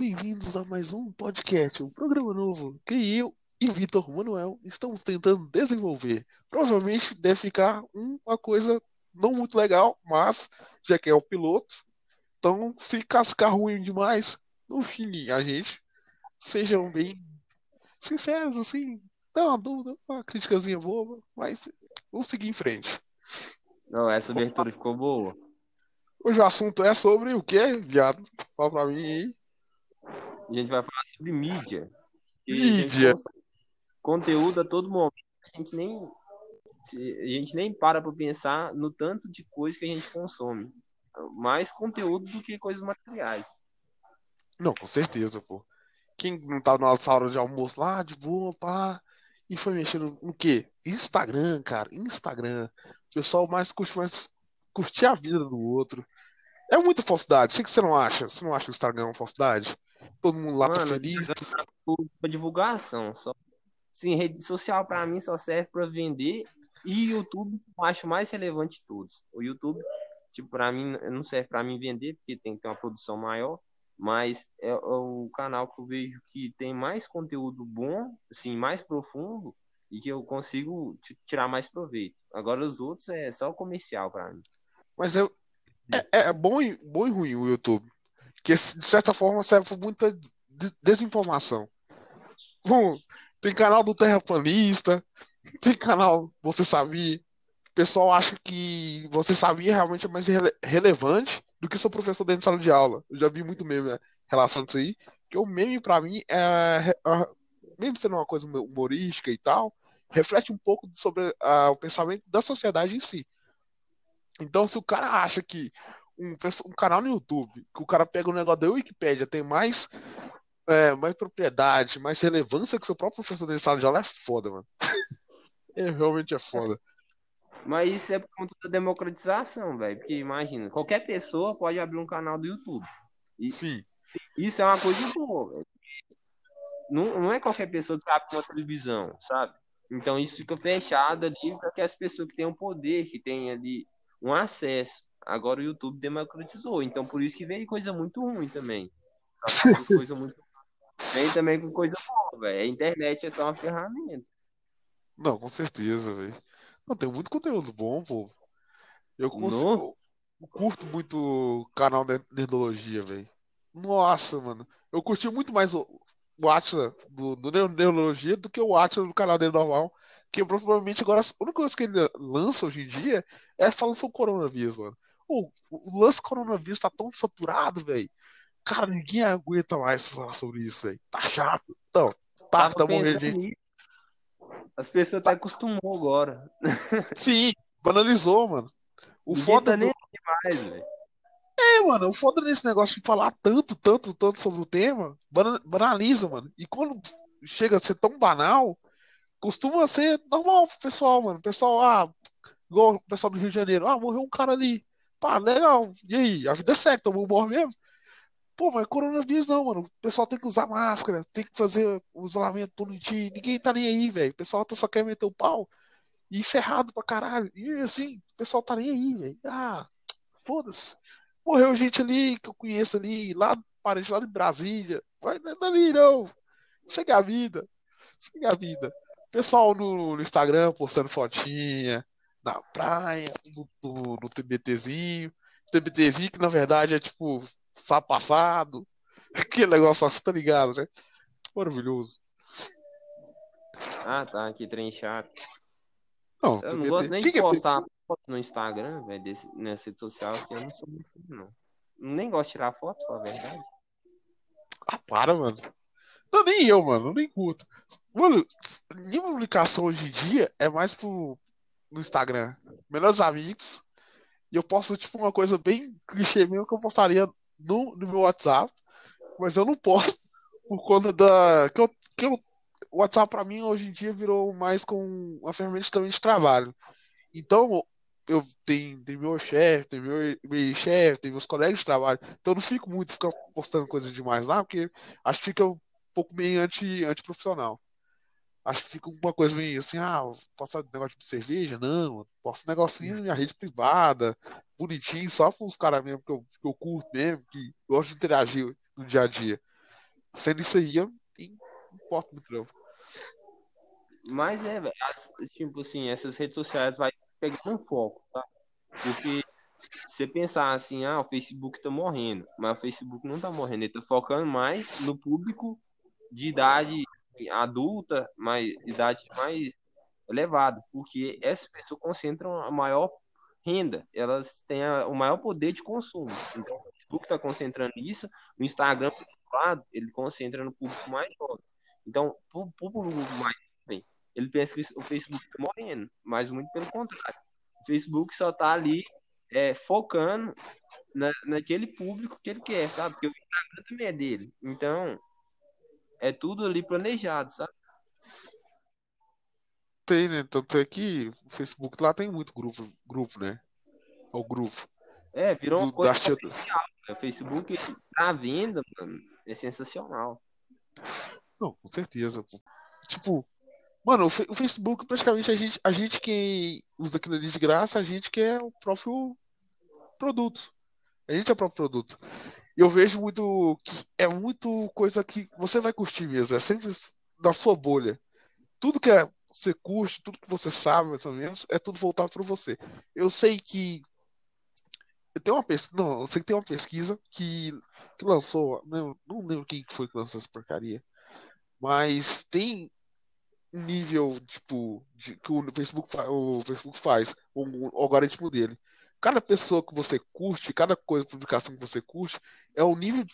bem-vindos a mais um podcast, um programa novo que eu e Vitor Manuel estamos tentando desenvolver. Provavelmente deve ficar uma coisa não muito legal, mas já que é o piloto, então se cascar ruim demais, não xinguem a gente. Sejam bem sinceros, assim, dá uma dúvida, uma criticazinha boba, mas vamos seguir em frente. Não, essa abertura ficou boa. Hoje o assunto é sobre o quê, viado? Fala pra mim aí. A gente vai falar sobre mídia. Mídia. Conteúdo a todo momento. A gente nem, a gente nem para pra pensar no tanto de coisa que a gente consome. Mais conteúdo do que coisas materiais. Não, com certeza, pô. Quem não tá na hora de almoço lá, de boa, pá, e foi mexendo no quê? Instagram, cara, Instagram. O pessoal mais curte mais curtir a vida do outro. É muita falsidade. O que você não acha? Você não acha que o Instagram é uma falsidade? Todo mundo lá tá Mano, feliz. Pra divulgação. Só. Sim, rede social pra mim só serve pra vender. E YouTube eu acho mais relevante de todos. O YouTube, tipo, pra mim, não serve pra mim vender, porque tem que ter uma produção maior. Mas é o canal que eu vejo que tem mais conteúdo bom, assim, mais profundo, e que eu consigo tirar mais proveito. Agora os outros é só comercial pra mim. Mas eu, é, é bom, e, bom e ruim o YouTube. Que de certa forma serve para muita de- desinformação. Bom, tem canal do Terraplanista, tem canal Você Sabia. O pessoal acha que Você Sabia realmente é mais rele- relevante do que seu professor dentro de sala de aula. Eu já vi muito meme né, relação disso aí. Que o meme, pra mim, é, é- mesmo sendo uma coisa humorística e tal, reflete um pouco sobre ah, o pensamento da sociedade em si. Então, se o cara acha que um, um canal no YouTube, que o cara pega o negócio da Wikipédia, tem mais, é, mais propriedade, mais relevância que seu próprio professor de sala de aula, é foda, mano. É, realmente é foda. Mas isso é por conta da democratização, velho. Porque imagina, qualquer pessoa pode abrir um canal do YouTube. E Sim, isso é uma coisa boa, velho. Não, não é qualquer pessoa que abre uma televisão, sabe? Então isso fica fechado ali para que as pessoas que tenham poder, que tenham ali um acesso. Agora o YouTube democratizou, então por isso que veio coisa muito ruim também. Coisas muito Vem também com coisa boa, velho. A internet é só uma ferramenta. não, com certeza, velho. Não, tem muito conteúdo bom, pô. Eu consigo, eu curto muito o canal de Nerdologia, velho. Nossa, mano. Eu curti muito mais o, o Atila do, do Nerdologia do que o Atila do canal dele normal. Que provavelmente agora a única coisa que ele lança hoje em dia é falando sobre o coronavírus, mano. O, o lance coronavírus tá tão saturado, velho. Cara, ninguém aguenta mais falar sobre isso, velho. Tá chato. Então, tá, tá morrendo gente. As pessoas até acostumou agora. Sim, banalizou, mano. O Ninguém foda tá nem aí mais, velho. É, mano, o foda nesse negócio de falar tanto, tanto, tanto sobre o tema, bana- banaliza, mano. E quando chega a ser tão banal, costuma ser normal pro pessoal, mano. O pessoal, ah, igual o pessoal do Rio de Janeiro, ah, morreu um cara ali. Pá, legal. E aí? A vida segue, todo mundo morre mesmo. Pô, mas coronavírus não, mano. O pessoal tem que usar máscara, tem que fazer o isolamento bonitinho. Ninguém tá nem aí, velho. O pessoal só quer meter o pau. E isso é pra caralho. E assim, o pessoal tá nem aí, velho. Ah, foda-se. Morreu gente ali que eu conheço ali, lá, parente lá de Brasília. Vai dali, não. Segue a vida. Segue a vida. Pessoal no, no Instagram postando fotinha na praia, no, no, no TBTzinho. TBTzinho que na verdade é tipo sábado passado. Aquele negócio assim, tá ligado, né? Maravilhoso. Ah, tá, que trem chato. Não, Eu não gosto nem Quem de que é postar foto no Instagram, velho, nessa rede social, assim, eu não sou muito, não. Nem gosto de tirar foto, pra a verdade. Ah, para, mano. Não, nem eu, mano, nem curto. Mano, minha publicação hoje em dia é mais pro, no Instagram. Melhores amigos. E eu posto, tipo, uma coisa bem clichê mesmo que eu postaria no, no meu WhatsApp. Mas eu não posto por conta da. Que eu, que eu, o WhatsApp pra mim hoje em dia virou mais com uma ferramenta também de trabalho. Então, eu tenho, tenho meu chefe, tenho meu, meu chefe, tenho meus colegas de trabalho. Então eu não fico muito ficar postando coisa demais lá, porque acho que fica um pouco meio anti, antiprofissional. Acho que fica uma coisa meio assim, ah, posso negócio de cerveja? Não, posso negocinho na minha rede privada, bonitinho, só com os caras mesmo que eu, que eu curto mesmo, que gosto de interagir no dia a dia. Sendo isso aí, eu não importo muito, não. Mas é, tipo assim, essas redes sociais vai pegando um foco, tá? Porque você pensar assim, ah, o Facebook tá morrendo, mas o Facebook não tá morrendo, ele tá focando mais no público de idade adulta, mais idade mais elevada, porque essas pessoas concentram a maior renda, elas têm a, o maior poder de consumo. Então, o Facebook está concentrando isso, o Instagram, por lado, ele concentra no público mais jovem. Então, o público mais jovem, ele pensa que o Facebook está morrendo, mas muito pelo contrário. O Facebook só está ali é, focando na, naquele público que ele quer, sabe? Porque o Instagram também é dele. Então, é tudo ali planejado, sabe? Tem, né? Tanto é que o Facebook lá tem muito grupo, grupo né? O grupo. É, virou uma coisa comercial. Né? O Facebook tá venda, mano, é sensacional. Não, com certeza. Pô. Tipo, mano, o, Facebook praticamente a gente, a gente que usa aquilo ali de graça, a gente que é o próprio produto. A gente é o próprio produto. Eu vejo muito que é muito coisa que você vai curtir mesmo. É sempre da sua bolha. Tudo que é, você curte, tudo que você sabe, mais ou menos, é tudo voltado para você. Eu sei que eu tenho uma pesquisa, não, eu sei que tem uma pesquisa que, que lançou, não, não lembro quem foi que lançou essa porcaria, mas tem um nível tipo de, que o Facebook, o Facebook faz, o, o algoritmo dele cada pessoa que você curte, cada coisa, publicação que você curte, é o nível,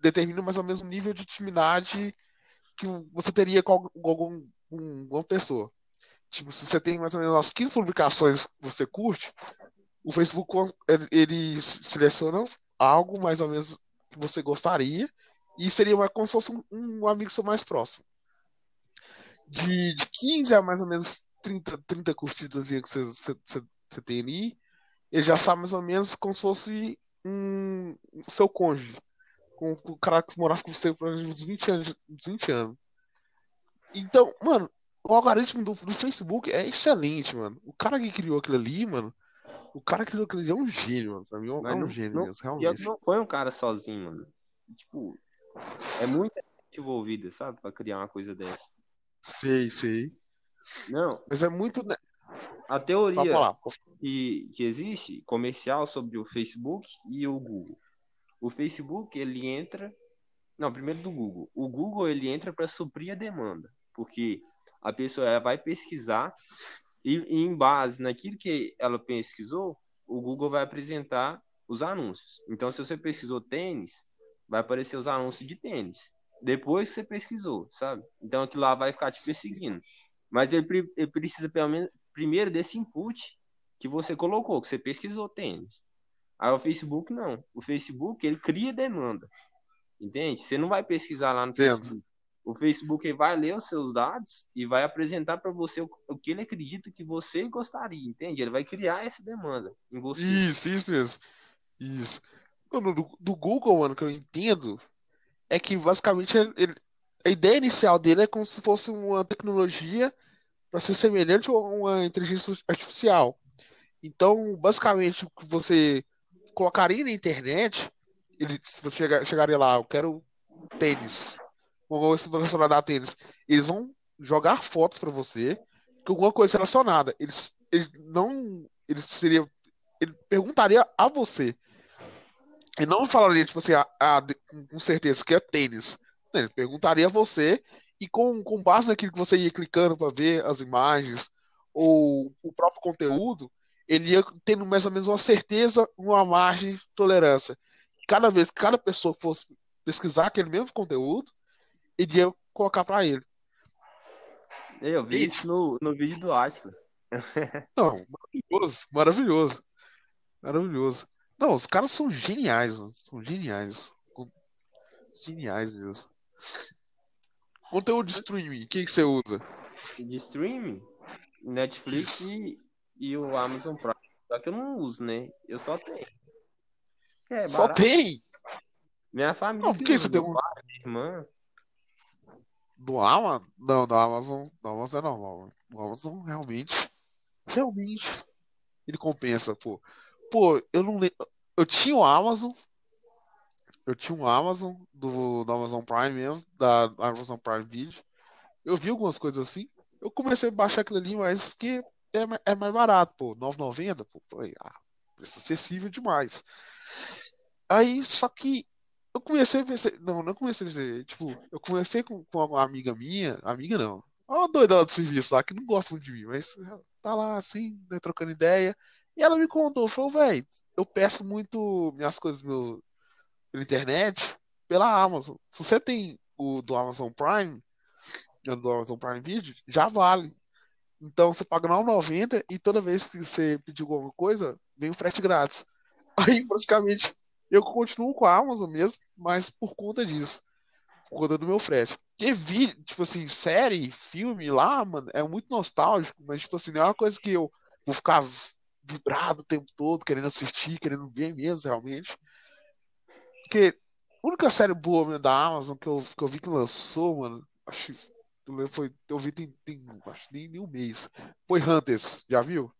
determina mais ou menos o nível de intimidade que você teria com algum, com alguma pessoa. Tipo, se você tem mais ou menos umas 15 publicações que você curte, o Facebook ele seleciona algo mais ou menos que você gostaria e seria mais como se fosse um, um amigo seu mais próximo. De, de 15 a mais ou menos 30, 30 curtidas que você, você, você tem ali, ele já sabe mais ou menos como se fosse um seu cônjuge. Com, com o cara que morasse com você por uns 20 anos, 20 anos. Então, mano, o algoritmo do, do Facebook é excelente, mano. O cara que criou aquilo ali, mano, o cara que criou aquilo ali é um gênio, mano. Pra mim é um, é um gênio não, mesmo, realmente. não foi um cara sozinho, mano. Tipo, é muita gente envolvida, sabe? Pra criar uma coisa dessa. Sei, sei. Não. Mas é muito. A teoria que, que existe comercial sobre o Facebook e o Google. O Facebook, ele entra. Não, primeiro do Google. O Google, ele entra para suprir a demanda. Porque a pessoa vai pesquisar e, e, em base naquilo que ela pesquisou, o Google vai apresentar os anúncios. Então, se você pesquisou tênis, vai aparecer os anúncios de tênis. Depois que você pesquisou, sabe? Então, aquilo lá vai ficar te perseguindo. Mas ele, ele precisa, pelo menos, primeiro desse input que você colocou, que você pesquisou tênis. Aí o Facebook não. O Facebook, ele cria demanda. Entende? Você não vai pesquisar lá no Entendo. Facebook. O Facebook vai ler os seus dados e vai apresentar para você o, o, que ele acredita que você gostaria, entende? Ele vai criar essa demanda em você. Isso, isso mesmo. Isso. Mano, do, do Google, mano, que eu entendo, é que basicamente ele, a ideia inicial dele é como se fosse uma tecnologia para ser semelhante a uma inteligência artificial. Então, basicamente, o que você colocaria na internet, ele, se você chegar, chegaria lá, eu quero tênis, ou se relacionado a tênis, eles vão jogar fotos para você com alguma coisa relacionada. Eles, eles não, ele seria, ele perguntaria a você. Ele não falaria, tipo assim, a, a, com certeza que é tênis. Ele perguntaria a você e com, com base naquilo que você ia clicando para ver as imagens ou o próprio conteúdo, ele ia tendo mais ou menos uma certeza, uma margem de tolerância. Cada vez que cada pessoa fosse pesquisar aquele mesmo conteúdo, ele ia colocar para ele. Eu vi e... isso no, no vídeo do Atlas. Não, maravilhoso, maravilhoso. Maravilhoso. Não, os caras são geniais, mano. São geniais. Geniais mesmo. Conteúdo de streaming, o que, que você usa? De streaming? Netflix e, e, o Amazon Prime. Só que eu não uso, né? Eu só tenho. É, só tem? Minha família. Não, por que você tem um. Irmã. Do Amazon? Não, do Amazon. Do Amazon é normal. Do Amazon realmente. Realmente. Ele compensa, pô. Pô, eu não lembro. Eu tinha o Amazon. Eu tinha um Amazon, do, do Amazon Prime mesmo, da Amazon Prime Video. Eu vi algumas coisas assim. Eu comecei a baixar aquilo ali, mas que é, é mais barato, pô. 9,90, pô. Falei, ah, preço acessível demais. Aí, só que eu comecei a pensar. Não, não comecei a pensar. Tipo, eu conversei com, com uma amiga minha. Amiga não. Uma doida lá do serviço lá, que não gosta muito de mim, mas tá lá assim, né, trocando ideia. E ela me contou, falou, velho, eu peço muito minhas coisas meu, pela internet, pela Amazon. Se você tem o do Amazon Prime, né, do Amazon Prime Video, já vale. Então você paga R$9,90 e toda vez que você pedir alguma coisa, vem o frete grátis. Aí praticamente eu continuo com a Amazon mesmo, mas por conta disso, por conta do meu frete. Porque vi, tipo assim, série, filme lá, mano, é muito nostálgico, mas tipo assim, não é uma coisa que eu vou ficar vibrado o tempo todo, querendo assistir, querendo ver mesmo, realmente. Porque a única série boa mesmo da Amazon que eu, que eu vi que lançou, mano, acho que eu foi, eu vi tem, tem acho nem, nem um mês. Foi Hunters, já viu?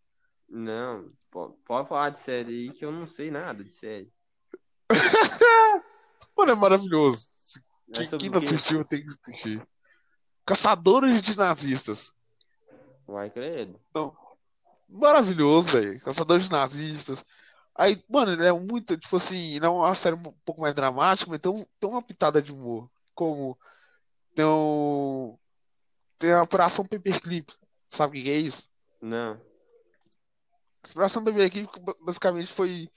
Não, po- pode falar de série aí que eu não sei nada de série. Mano, é maravilhoso. É Quem, quem não assistiu tem que assistir. Caçadores de nazistas. Vai credo. Não, maravilhoso, velho. Caçadores de nazistas. Aí, mano, ele é muito, tipo assim, não é uma série um pouco mais dramática, mas tem, um- tem uma pitada de humor. Como tem, um, tem a Operação Paperclip. Sabe o que é isso? Não. A Operação Paperclip basicamente foi.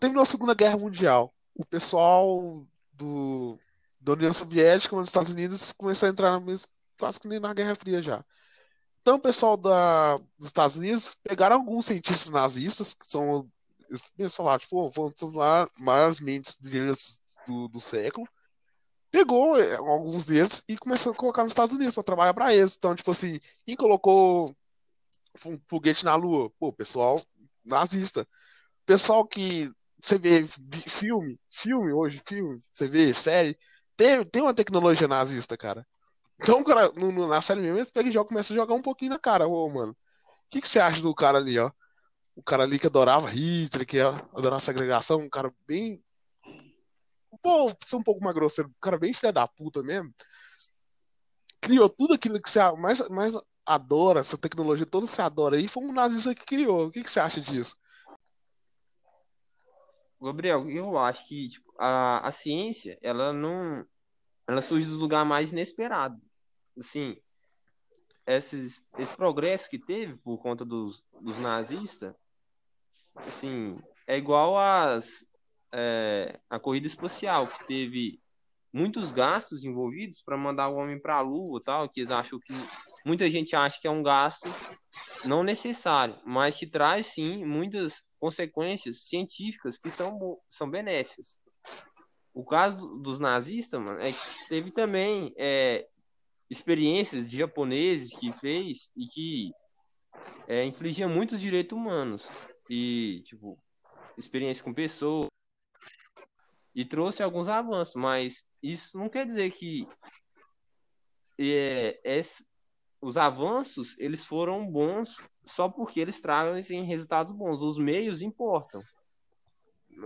Terminou a Segunda Guerra Mundial. O pessoal do, da União Soviética, dos Estados Unidos, começou a entrar na mesma, quase que nem na Guerra Fria já. Então, o pessoal da, dos Estados Unidos pegaram alguns cientistas nazistas, que são, pensam lá, tipo, os ma- maiores mentes brilhantes do, do século, pegou eh, alguns deles e começou a colocar nos Estados Unidos para trabalhar para eles. Então, tipo assim, quem colocou um foguete na Lua? Pô, pessoal nazista. Pessoal que você vê filme, filme hoje, filme, você vê série, tem, tem uma tecnologia nazista, cara. Então, cara, no- no- na série mesmo, eles pegam e jogam, a jogar um pouquinho na cara. Ô, mano, o que você acha do cara ali, ó? O cara ali que adorava Hitler, que adorava segregação, um cara bem. Pô, um pouco mais grosseiro, um cara bem filha da puta mesmo. Criou tudo aquilo que você mais, mais adora, essa tecnologia toda você adora aí, foi um nazista que criou. O que que você acha disso? Gabriel, eu acho que tipo, a, a ciência, ela não. Ela surge dos lugares mais inesperados. Assim, esses, esse progresso que teve por conta dos, dos nazistas, assim, é igual às, é, a corrida espacial, que teve muitos gastos envolvidos para mandar o homem para a Lua tal, que eles acham que. Muita gente acha que é um gasto não necessário, mas que traz sim muitas consequências científicas que são, são benéficas. O caso do- dos nazistas, mano, é que teve também é, experiências de japoneses que fez e que é, infligia muitos direitos humanos e tipo experiência com pessoas e trouxe alguns avanços, mas isso não quer dizer que é, esse- os avanços eles foram bons só porque eles trazem resultados bons. Os meios importam.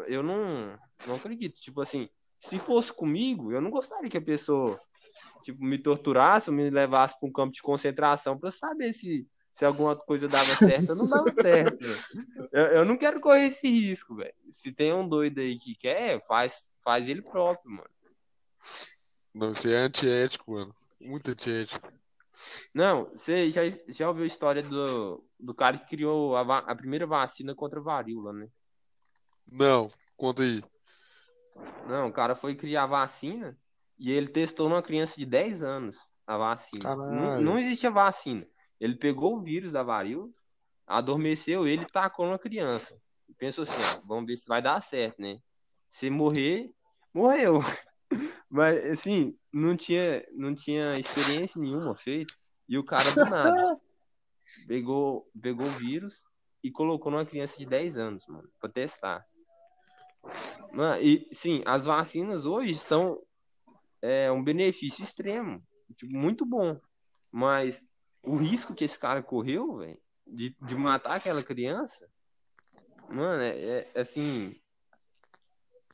Eu não, não acredito. Tipo assim, se fosse comigo, eu não gostaria que a pessoa tipo, me torturasse ou me levasse para um campo de concentração para saber se, se alguma coisa dava certo ou não dava certo. Eu, eu não quero correr esse risco, velho. Se tem um doido aí que quer, faz, faz ele próprio, mano. Não, isso é antiético, mano. Muito antiético. Não, você já, já ouviu a história do, do cara que criou a, a primeira vacina contra a varíola, né? Não, conta aí. Não, o cara foi criar a vacina e ele testou numa criança de 10 anos a vacina. Não, Caralho. não existia vacina. Ele pegou o vírus da varíola, adormeceu ele e tacou na criança. Pensou assim, ó, vamos ver se vai dar certo, né? Se morrer, morreu. Mas, assim, não tinha, não tinha experiência nenhuma feita. E o cara do nada pegou, pegou o vírus e colocou numa criança de 10 anos, mano, pra testar. Mano, e sim, as vacinas hoje são é, um benefício extremo, tipo, muito bom. Mas o risco que esse cara correu, velho, de, de matar aquela criança, mano, é, é, assim.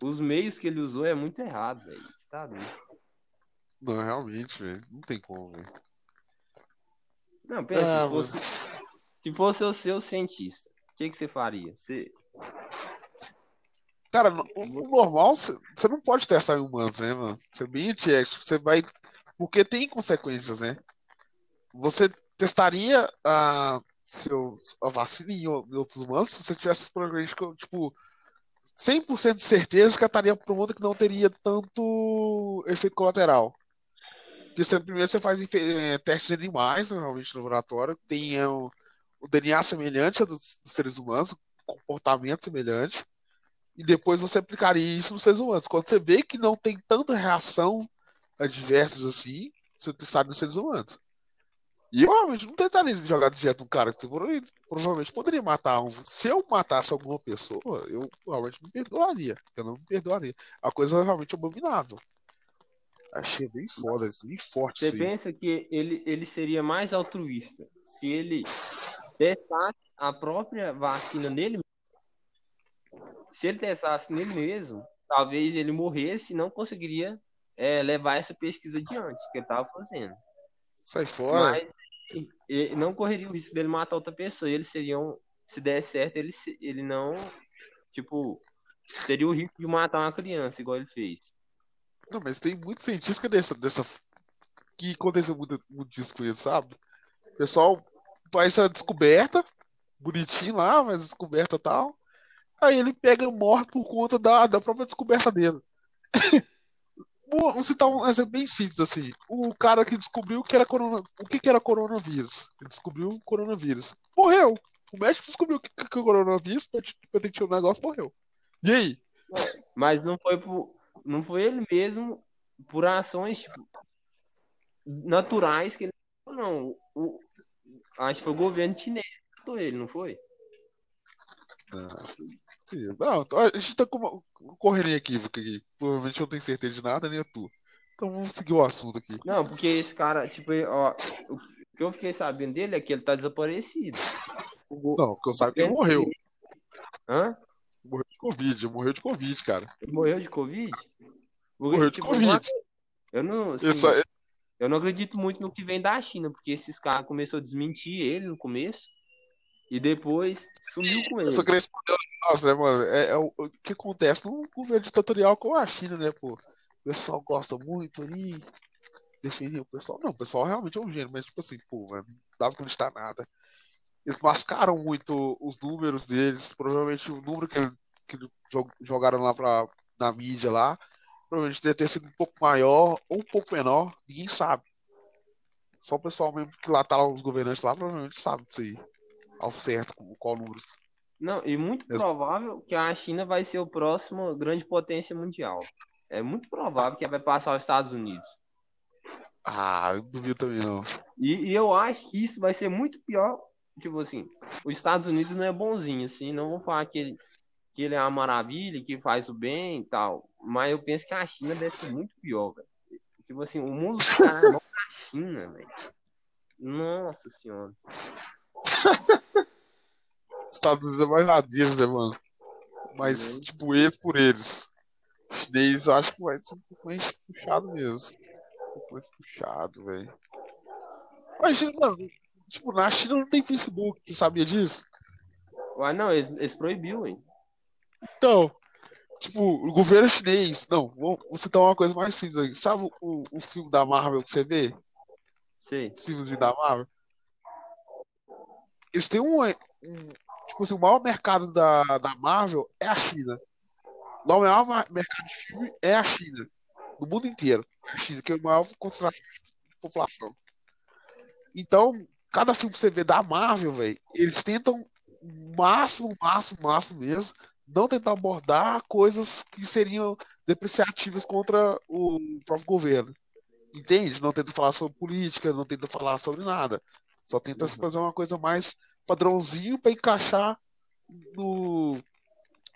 os meios que ele usou é muito errado, velho. Tá doido. Não, realmente, velho. Não tem como, velho. Não, pensa, Ah, se, fosse, se fosse o seu cientista, o que, que você faria? Você, Cara, no- o normal, você não pode testar em humanos, né, mano? Você é bem ético, você vai. Porque tem consequências, né? Você testaria a, seu, a vacina em outros humanos se você tivesse tipo, 100% de certeza que estaria pronta que não teria tanto efeito colateral. Porque você, primeiro você faz eh, testes em animais, normalmente no laboratório, tem eh, o, o DNA semelhante ao dos, dos seres humanos, comportamento semelhante, e depois você aplicaria isso nos seres humanos. Quando você vê que não tem tanta reação adversas assim, você testaria nos seres humanos. E eu realmente não tentaria jogar direto um cara que prova- provavelmente poderia matar um. Se eu matasse alguma pessoa, eu realmente me perdoaria. Eu não me perdoaria. A coisa é realmente abominável. Achei bem foda, isso, bem forte você pensa que ele, ele seria mais altruísta se ele testasse a própria vacina nele? Se ele testasse nele mesmo, talvez ele morresse e não conseguiria é, levar essa pesquisa adiante que ele estava fazendo. Sai fora. Mas ele não correria o risco dele matar outra pessoa. Eles seriam, se der certo, ele, ele não, tipo, teria o risco de matar uma criança, igual ele fez. Não, mas tem muito cientista dessa, dessa. que aconteceu muito, muito disso com ele, sabe? O pessoal faz essa descoberta, bonitinho lá, mas descoberta tal. Aí ele pega e morre por conta da, da própria descoberta dele. Vou citar um exemplo bem simples assim. O cara que descobriu que era corona, o que, que era coronavírus. Ele descobriu o coronavírus. Morreu. O médico descobriu que, que, que é coronavírus, patenteou o negócio, morreu. E aí? Mas não foi por, não foi ele mesmo por ações tipo, naturais que ele não. O, acho que foi o governo chinês que matou ele, não foi? Ah, sim. Não, a gente tá com uma correria aqui, porque provavelmente eu não tenho certeza de nada, nem a tu. Então vamos seguir o assunto aqui. Não, porque esse cara, tipo, ó, o que eu fiquei sabendo dele é que ele tá desaparecido. O Não, porque eu saiba que ele morreu. Hã? Morreu de Covid, morreu de Covid, cara. Ele morreu de Covid? Porque, Morreu de tipo, Covid. Eu não, assim, Ele só- eu não acredito muito no que vem da China, porque esses caras começaram a desmentir ele no começo e depois sumiu com ele. Só queria responder negócio, né, mano? É, é o, o que acontece num governo ditatorial com a China, né, pô? O pessoal gosta muito ali, defender o pessoal. Não, o pessoal realmente é um gênio, mas tipo assim, pô, mano, não dava pra acreditar nada. Eles mascaram muito os números deles, provavelmente o número que, que jo- jogaram lá pra, na mídia lá, provavelmente deve ter sido um pouco maior ou um pouco menor, ninguém sabe. Só o pessoal mesmo que lá tá lá, os governantes lá, provavelmente sabe disso aí. Ao certo, com qual números. Não, e muito provável que a China vai ser o próximo grande potência mundial. É muito provável que ela vai passar os Estados Unidos. Ah, eu duvido também não. E, e eu acho que isso vai ser muito pior. Tipo assim, os Estados Unidos não é bonzinho, assim, não vou falar que ele, que ele é uma maravilha, que faz o bem e tal. Mas eu penso que a China deve ser muito pior, velho. Tipo assim, o mundo tá na China, velho. Nossa senhora. Estados Unidos é mais na deles, né, mano? Mas, Uhum. tipo, eles por eles. O chinês eu acho que vai ser um pouco mais puxado mesmo. Um pouco mais puxado, velho. Imagina, mano, tipo, na China não tem Facebook, tu sabia disso? Ué, não, eles, eles proibiu, hein? Então, tipo, o governo chinês. Não, vou, vou citar uma coisa mais simples aí. Sabe o, o filme da Marvel que você vê? Sei. Os filmes da Marvel? Eles têm um, um. Tipo assim, o maior mercado da, da Marvel é a China. O maior ma- mercado de filme é a China. No mundo inteiro. É a China, que é a maior concentração de população. Então, cada filme que você vê da Marvel, velho, eles tentam o máximo, máximo, máximo mesmo, não tentar abordar coisas que seriam depreciativas contra o próprio governo. Entende? Não tenta falar sobre política, não tenta falar sobre nada. Só tenta Uhum. fazer uma coisa mais padrãozinho para encaixar no,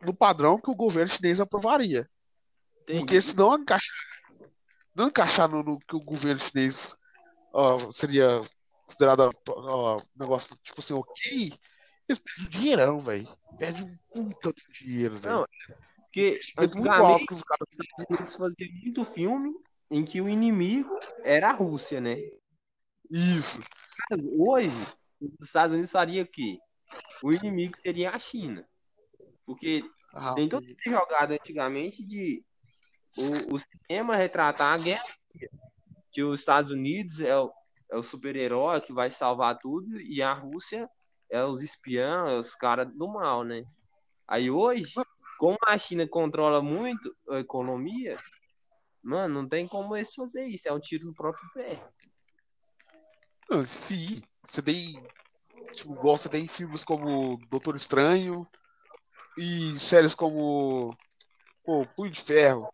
no padrão que o governo chinês aprovaria. Porque Entendi. se não encaixar, não encaixar no, no que o governo chinês ó, seria considerado ó, negócio tipo assim, ok, eles perdem um dinheirão, velho. Perdem um puta de dinheiro, velho. Não, Porque muito alto que os caras. eles faziam muito filme em que o inimigo era a Rússia, né? Isso. Hoje, os Estados Unidos faria o quê? O inimigo seria a China. Porque Ah, tem toda essa jogada antigamente de o, o cinema retratar a guerra. Que os Estados Unidos é o, é o super-herói que vai salvar tudo e a Rússia é os espiãs, é os caras do mal, né? Aí hoje, como a China controla muito a economia, mano, não tem como eles fazer isso. É um tiro no próprio pé. Sim, você tem. Tipo, igual você tem filmes como Doutor Estranho e séries como. Pô, Punho de Ferro.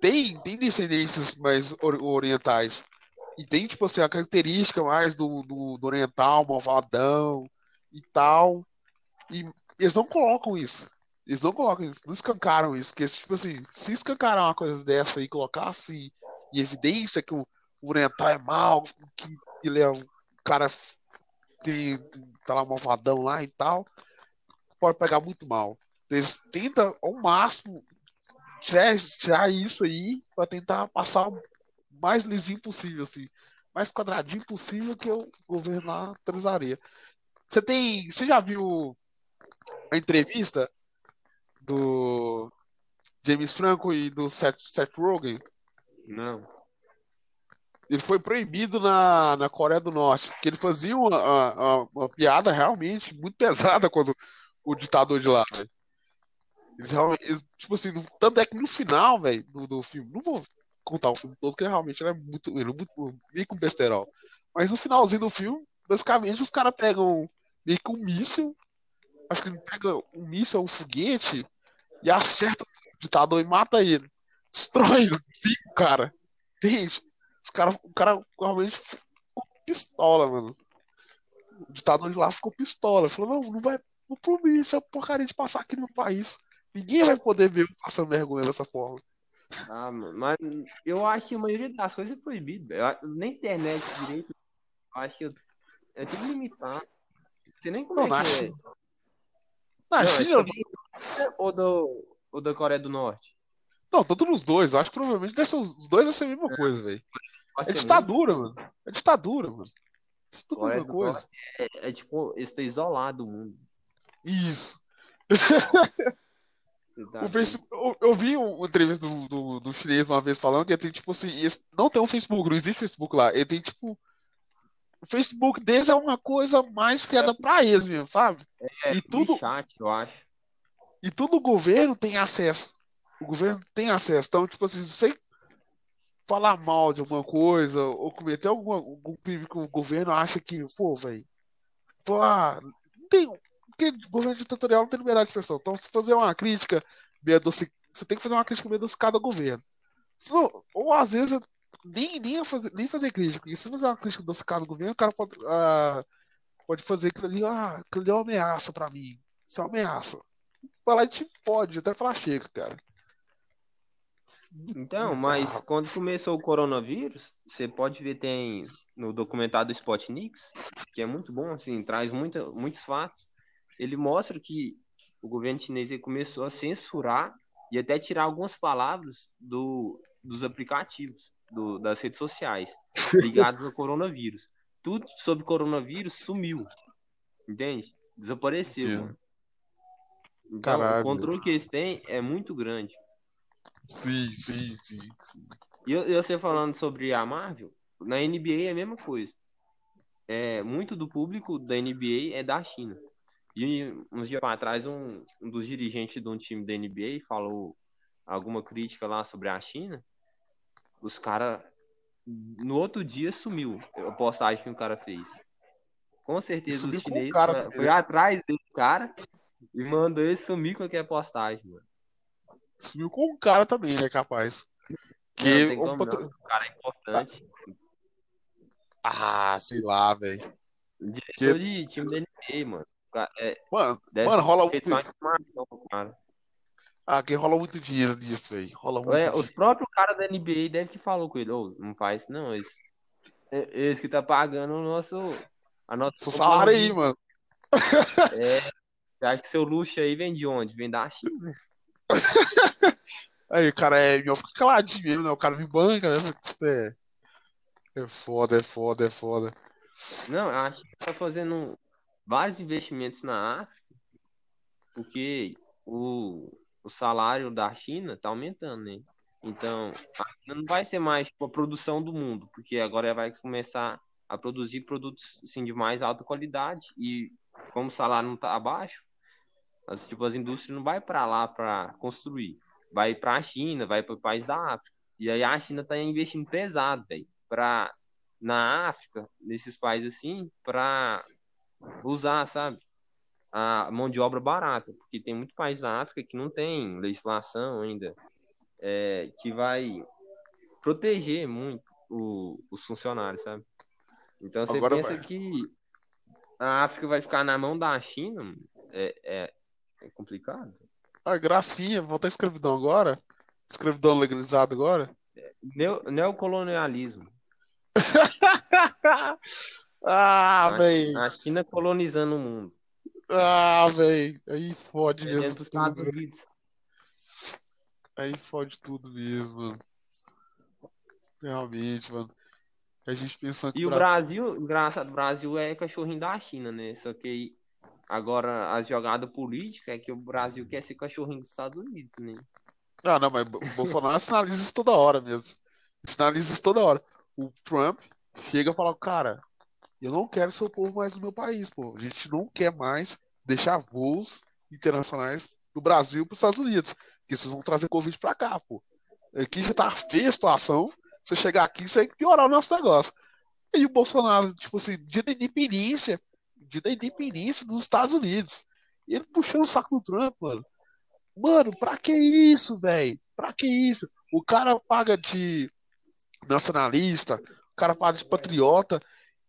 Tem, tem descendências mais or- orientais. E tem, tipo assim, a característica mais do, do, do oriental, malvadão e tal. E eles não colocam isso. Eles não colocam isso, não escancaram isso. Porque, tipo assim, se escancarar uma coisa dessa e colocasse em evidência que o, oriental é mal, que ele é um cara que tá lá malvadão lá e tal, pode pegar muito mal. Eles tentam ao máximo tirar, tirar isso aí pra tentar passar o mais lisinho possível, assim, mais quadradinho possível que o governo lá autorizaria. Você tem, você já viu a entrevista do James Franco e do Seth, Seth Rogen? Não. Ele foi proibido na, na Coreia do Norte, porque ele fazia uma, uma, uma piada realmente muito pesada quando o ditador de lá. Eles eles, tipo assim, tanto é que no final, velho, do, do filme, não vou contar o filme todo, porque realmente é muito, ele é muito meio com besterol. Mas no finalzinho do filme, basicamente, os caras pegam meio que um míssil, acho que ele pega um míssil um foguete e acerta o ditador e mata ele. Destrói sim, cara. Entende? Os cara, o cara realmente ficou pistola, mano. O ditador de lá ficou pistola. Falou, não, não vai não proibir essa porcaria de passar aqui no país. Ninguém vai poder ver passando vergonha dessa forma. Ah, mano, mas eu acho que a maioria das coisas é proibido. velho. Eu Na internet direito, eu acho que eu- é tudo limitado. Você nem como Não, é na que é. China- Na Não, é China, do- ou, do, ou da Coreia do Norte? Não, tanto nos dois. Eu acho que provavelmente deve ser, os dois devem ser a mesma coisa, velho. É ditadura, mano. É ditadura, mano. Isso é tudo a Coreia mesma do coisa. É, é tipo, eles estão isolados do mundo. Isso. Tá O Facebook, eu, eu vi um- uma entrevista do, do, do chinês uma vez falando que ele tem, tipo assim, esse- não tem um Facebook, não existe Facebook lá. Ele tem, tipo, o Facebook deles é uma coisa mais criada pra eles mesmo, sabe? É, e tudo, chat, eu acho. e tudo o governo tem acesso. O governo tem acesso. Então, tipo assim, se você falar mal de alguma coisa ou cometer alguma, algum crime que o governo acha que, pô, velho, pô, ah, não tem, porque governo ditatorial não tem liberdade de expressão. Então, se fazer uma crítica meio adocicada, você tem que fazer uma crítica meio adocicada ao governo. Senão, ou às vezes nem, nem, fazer, nem fazer crítica, porque se fazer uma crítica adocicada ao governo, o cara pode, ah, pode fazer aquilo ali, ah, aquilo ali é uma ameaça pra mim. Isso é uma ameaça. Lá e te pode, até falar chega, cara. Então, mas quando começou o coronavírus, você pode ver, tem no documentário do Spotniks, que é muito bom, assim, traz muita, muitos fatos. Ele mostra que o governo chinês começou a censurar e até tirar algumas palavras do, dos aplicativos, do, das redes sociais, ligados ao coronavírus. Tudo sobre coronavírus sumiu, entende? Desapareceu. Então, Caralho. o controle que eles têm é muito grande. Sim, sim, sim, sim. E eu- e você falando sobre a Marvel, na NBA é a mesma coisa. É, muito do público da NBA é da China. E uns dias atrás, um, um dos dirigentes de um time da NBA falou alguma crítica lá sobre a China. Os caras, no outro dia, sumiu a postagem que o cara fez. Com certeza os chineses cara foi, atrás desse cara e mandou ele sumir com aquela postagem, mano. Sumiu com um cara também, né, capaz. Que o não. O cara é importante. Ah, sei lá, velho. Diretor de time da NBA, mano. É, Mano, mano, rola muito. cara. Ah, que rola muito dinheiro nisso, velho. Rola muito É, dinheiro. os próprios caras da NBA devem que falou com ele, ô, não faz isso não, esse, é- esse que tá pagando o nosso, a nossa Seu salário aí, mano. É, acha que seu luxo aí vem de onde? Vem da China. Aí o cara é melhor fica caladinho né? O cara me banca, né? É, é foda, é foda, é foda. Não, a China está fazendo vários investimentos na África, porque o, o salário da China está aumentando, né? Então, a China não vai ser mais tipo, a produção do mundo, porque agora vai começar a produzir produtos assim, de mais alta qualidade e como o salário não está abaixo, as, tipo, as indústrias não vai para lá para construir, vai para a China, vai para o país da África. E aí a China está investindo pesado, velho, para na África, nesses países assim, para usar, sabe? A mão de obra barata, porque tem muito país da África que não tem legislação ainda é, que vai proteger muito o, os funcionários, sabe? Então você Agora pensa vai. que a África vai ficar na mão da China, é, é, é complicado. Ah, gracinha, voltar à escravidão agora? Escravidão legalizada agora? Neo, neocolonialismo. Ah, véi. a China colonizando o mundo. Ah, véi. Aí fode mesmo tudo. Aí fode tudo mesmo, mano. Realmente, mano. A gente pensando E o Bra- Brasil, engraçado, o Brasil é cachorrinho da China, né? Só que aí, agora as jogadas políticas é que o Brasil quer ser cachorrinho dos Estados Unidos, né? Ah, não, mas o Bolsonaro sinaliza isso toda hora mesmo. Sinaliza isso toda hora. O Trump chega e fala, cara, eu não quero seu povo mais no meu país, pô. A gente não quer mais deixar voos internacionais do Brasil para os Estados Unidos. Porque vocês vão trazer Covid pra cá, pô. Aqui já tá feia a situação. Você chegar aqui, isso vai piorar o nosso negócio. E o Bolsonaro, tipo assim, da independência, da independência dos Estados Unidos. E ele puxando o saco do Trump, mano. Mano, pra que isso, velho? Pra que isso? O cara paga de nacionalista, o cara paga de patriota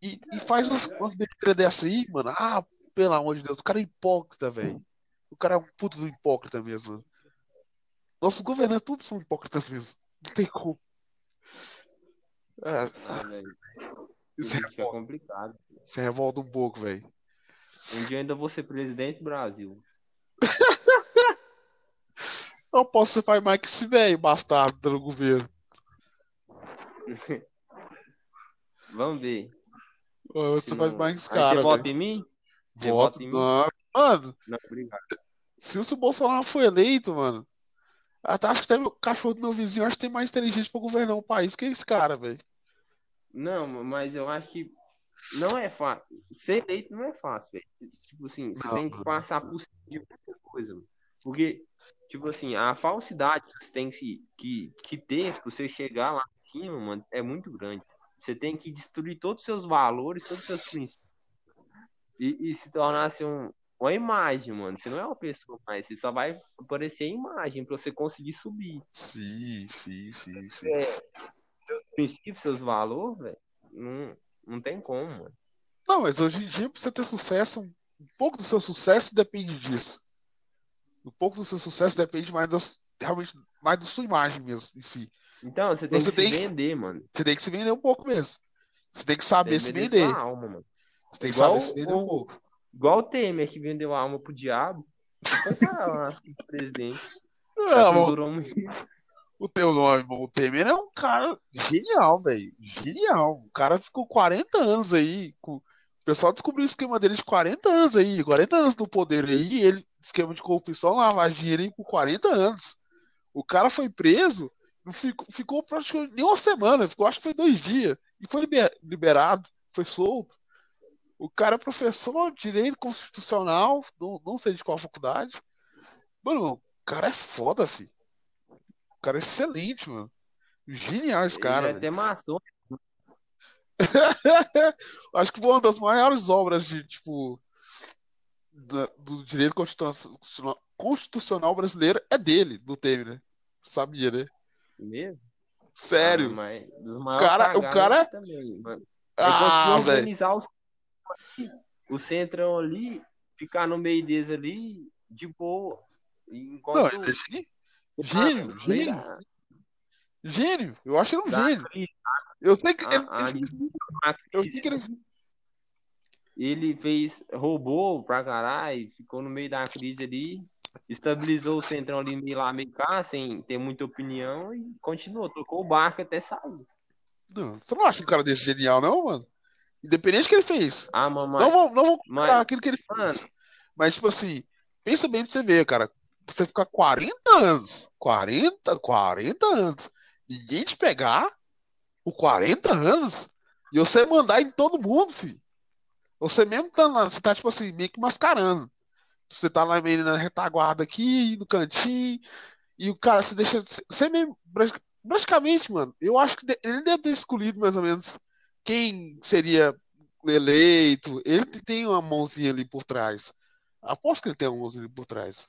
e, e faz umas, umas besteiras dessa aí, mano. Ah, pelo amor de Deus, o cara é hipócrita, velho. O cara é um puto do hipócrita mesmo. mano. Nossos governantes todos são hipócritas mesmo. Não tem como. É, Ah, velho, isso é revolta, complicado. isso revolta um pouco, velho. Um dia eu ainda vou ser presidente do Brasil. Não posso ser pai mais que esse velho, bastardo, do governo. Vamos ver. Você Se faz não- mais esse Aí você cara, vota em mim? Você Voto, vota em mim? Mano, Não, obrigado. se o Bolsonaro for eleito, mano, até acho que até o cachorro do meu vizinho acho que tem mais inteligente pra governar o país que esse cara, velho. Não, mas eu acho que não é fácil. Ser eleito não é fácil, velho. Tipo assim, você Não, tem que passar por cima de muita coisa, mano. Porque, tipo assim, a falsidade que você tem que, que, que ter pra você chegar lá em cima, mano, é muito grande. Você tem que destruir todos os seus valores, todos os seus princípios. E, e se tornar assim, um, uma imagem, mano. Você não é uma pessoa mais, você só vai aparecer em imagem pra você conseguir subir. Sim, sim, sim, sim. É, seus princípios, seus valores, velho, não, não tem como, mano. Não, mas hoje em dia, pra você ter sucesso, um um pouco do seu sucesso depende disso. Um pouco do seu sucesso depende mais das, realmente mais da sua imagem mesmo em si. Então, você tem Você que se tem que- vender, mano. Você tem que se vender um pouco mesmo. Você tem que Tem saber que se vender alma, mano. Você tem que Igual saber se vender um o- pouco. Igual o Temer, que vendeu a alma pro diabo. Foi para lá, presidente. Que não. O, teu nome, o Temer é um cara genial, velho. Genial. O cara ficou 40 anos aí. com- O pessoal descobriu o esquema dele de 40 anos aí. 40 anos no poder aí. Ele, esquema de corrupção, lavagem de dinheiro aí por 40 anos. O cara foi preso, não ficou, ficou praticamente nem uma semana, ficou acho que foi dois dias. E foi liber- liberado, foi solto. O cara é professor de direito constitucional, não, não sei de qual faculdade. Mano, o cara é foda, filho. O cara é excelente, mano. Genial esse cara, Ele é até maçom. Acho que foi uma das maiores obras de, tipo, da- do direito constitucional, constitucional brasileiro é dele, do Temer, né? Sabia, né? Mesmo? Sério. Ah, mas Cara- o cara- também, mano. Ele Ah, organizar os... o centrão ali, ficar no meio deles ali, de boa. Não, Enquanto ele é gênio. Ah, Gênio, gênio. Gênio. Eu acho ele um gênio. Eu sei que ele, eu sei que ele ele fez, roubou pra caralho, ficou no meio da crise ali, estabilizou o centrão ali meio lá, meio cá, sem ter muita opinião e continuou, tocou o barco até sair. Não, você não acha um cara desse genial, não, mano? Independente do que ele fez. Ah, mamãe. Não vou, não vou Mas- comparar aquilo que ele fez. Mano. Mas, tipo assim, pensa bem pra você ver, cara. Você ficar 40 anos, 40, 40 anos, ninguém te pegar por 40 anos e você mandar em todo mundo, filho. Você mesmo tá lá, você tá, tipo assim, meio que mascarando. Você tá lá meio na retaguarda aqui, no cantinho, e o cara se deixa. Você mesmo, prati- praticamente, mano, eu acho que ele deve ter escolhido mais ou menos quem seria eleito. Ele tem uma mãozinha ali por trás. Aposto que ele tem uma mãozinha ali por trás.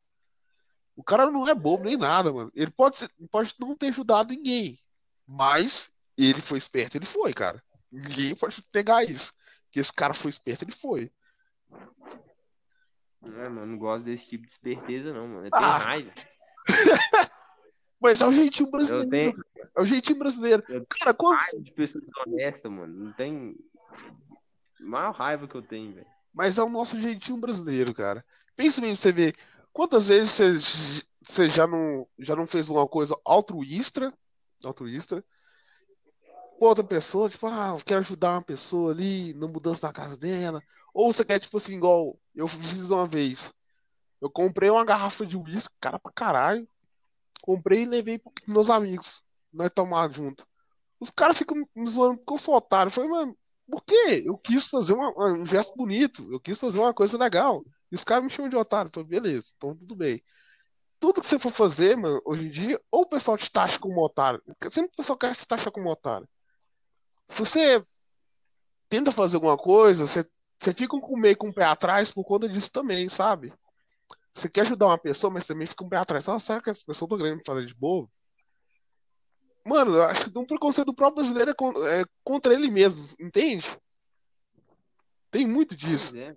O cara não é bobo nem nada, mano. Ele pode, ser- pode não ter ajudado ninguém, mas ele foi esperto, ele foi, cara. Ninguém pode pegar isso. Que esse cara foi esperto, ele foi. É, mano, não gosto desse tipo de esperteza, não, mano. Eu tenho Ah, raiva. Mas é o jeitinho brasileiro. tenho É o jeitinho brasileiro. Eu Cara, raiva de pessoa desonesta, mano. Não tem. Maior raiva que eu tenho, velho. Mas é o nosso jeitinho brasileiro, cara. Pensa bem, você vê quantas vezes você, já não, já não fez uma coisa altruísta, altruísta, com outra pessoa, tipo, ah, eu quero ajudar uma pessoa ali na mudança da casa dela. Ou você quer, tipo assim, igual eu fiz uma vez. Eu comprei uma garrafa de uísque, cara pra caralho. Comprei e levei pros meus amigos. Nós tomar junto. Os caras ficam me zoando porque eu sou otário. Eu falei, mano, por quê? Eu quis fazer uma- um gesto bonito. Eu quis fazer uma coisa legal. E os caras me chamam de otário. Falei, beleza, então tudo bem. Tudo que você for fazer, mano, hoje em dia, ou o pessoal te taxa como otário. Sempre o pessoal quer te taxar como otário. Se você tenta fazer alguma coisa, você, você fica com meio com o pé atrás por conta disso também, sabe? Você quer ajudar uma pessoa, mas também fica o pé atrás. Ah, será que a pessoa tá querendo me fazer de bobo? Mano, eu acho que um preconceito do próprio brasileiro é, é contra ele mesmo, entende? Tem muito disso. É.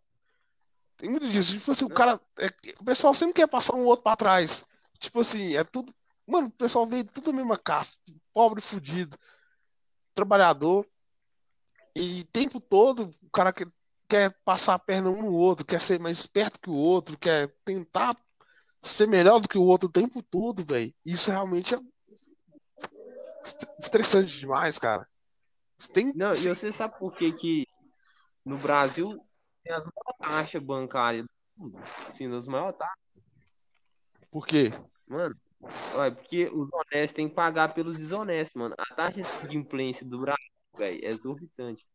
Tem muito disso. Tipo assim, o cara. é o pessoal sempre quer passar um outro pra trás. Tipo assim, é tudo. Mano, o pessoal vem tudo a mesma caça. Pobre, fudido, trabalhador. E o tempo todo o cara quer, quer passar a perna um no outro, quer ser mais esperto que o outro, quer tentar ser melhor do que o outro o tempo todo, velho. Isso realmente é estressante demais, cara. Tem. Não, e você sabe por que que no Brasil tem as maiores taxas bancárias do mundo? Assim, das maiores taxas. Por quê? Mano, olha, porque os honestos têm que pagar pelos desonestos, mano. A taxa de implência do Brasil, velho, é exorbitante.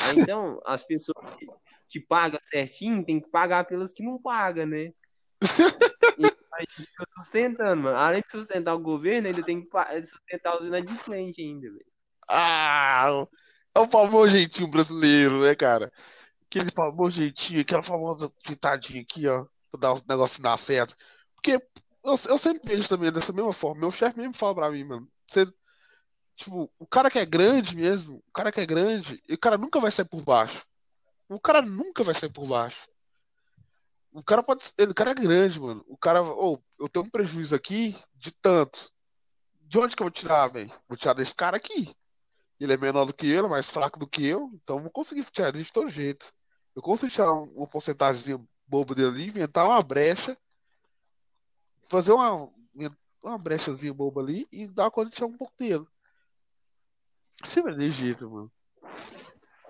Aí, então, as pessoas que, que pagam certinho têm que pagar pelas que não pagam, né? Aí fica sustentando, mano. Além de sustentar o governo, ainda tem que sustentar os inadimplentes ainda, velho. Ah, é o famoso jeitinho brasileiro, né, cara? Aquele famoso jeitinho, aquela famosa pitadinha aqui, ó, pra dar o negócio dar certo. Porque eu, eu sempre vejo também dessa mesma forma. Meu chefe mesmo fala pra mim, mano. Você, tipo, o cara que é grande mesmo, o cara que é grande, o cara nunca vai sair por baixo. O cara nunca vai sair por baixo. O cara pode, ele, o cara é grande, mano. O cara, ô, eu tenho um prejuízo aqui de tanto. De onde que eu vou tirar, velho? Vou tirar desse cara aqui. Ele é menor do que eu, é mais fraco do que eu, então eu vou conseguir tirar de todo jeito. Eu consigo tirar um- uma porcentagem boba dele ali, inventar uma brecha, fazer uma, uma brechazinha boba ali e dar conta de tirar um pouco dele. Sempre é desse jeito, mano.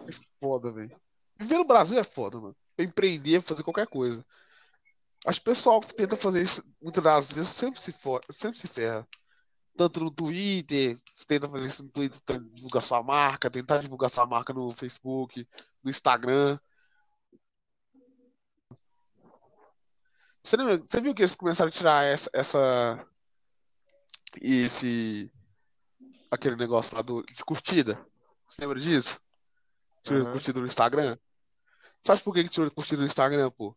É foda, velho. Viver no Brasil é foda, mano. Empreender, fazer qualquer coisa. Acho que o pessoal que tenta fazer isso muitas das vezes sempre se, for, sempre se ferra. Tanto no Twitter, você tenta fazer isso no Twitter, divulgar sua marca, tentar divulgar sua marca no Facebook, no Instagram. Você, lembra- você viu que eles começaram a tirar essa, essa esse aquele negócio lá do, de curtida? Você lembra disso? Aham. curtida no Instagram? Acha por que que tirou curtida no Instagram, pô?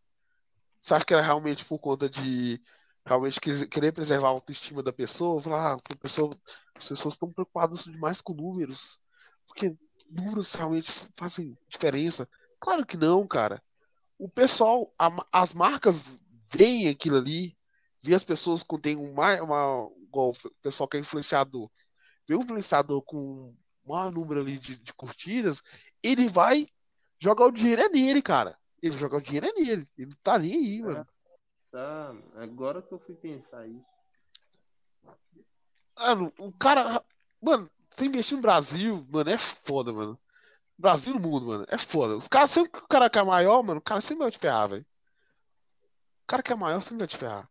Você acha que era realmente por conta de realmente querer preservar a autoestima da pessoa? Falar, ah, pessoa, as pessoas estão preocupadas demais com números, porque números realmente fazem diferença. Claro que não, cara. O pessoal, a as marcas veem aquilo ali, vê as pessoas com tem um mais, uma, igual o pessoal que é influenciador, vê um influenciador com um maior número ali de, de curtidas, ele vai jogar o dinheiro é nele, cara. Ele jogar o dinheiro é nele. Ele não tá nem aí, mano. Tá, agora que eu fui pensar isso. Mano, o cara. Mano, você investir no Brasil, mano, é foda, mano. Brasil no mundo, mano, é foda. Os caras, sempre que o cara quer maior, mano, o cara sempre vai te ferrar, velho. O cara que é maior sempre vai te ferrar.